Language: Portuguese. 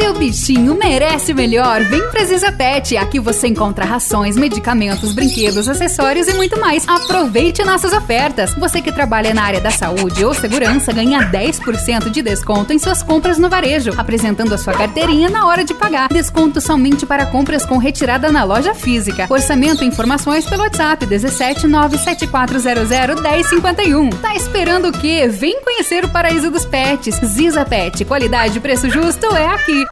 Seu bichinho merece melhor. Vem pra Ziza Pet. Aqui você encontra rações, medicamentos, brinquedos, acessórios e muito mais. Aproveite nossas ofertas. Você que trabalha na área da saúde ou segurança ganha 10% de desconto em suas compras no varejo, apresentando a sua carteirinha na hora de pagar. Desconto somente para compras com retirada na loja física. Orçamento e informações pelo WhatsApp 17 97400 1051. Tá esperando o quê? Vem conhecer o paraíso dos pets. Ziza Pet, qualidade e preço justo é aqui.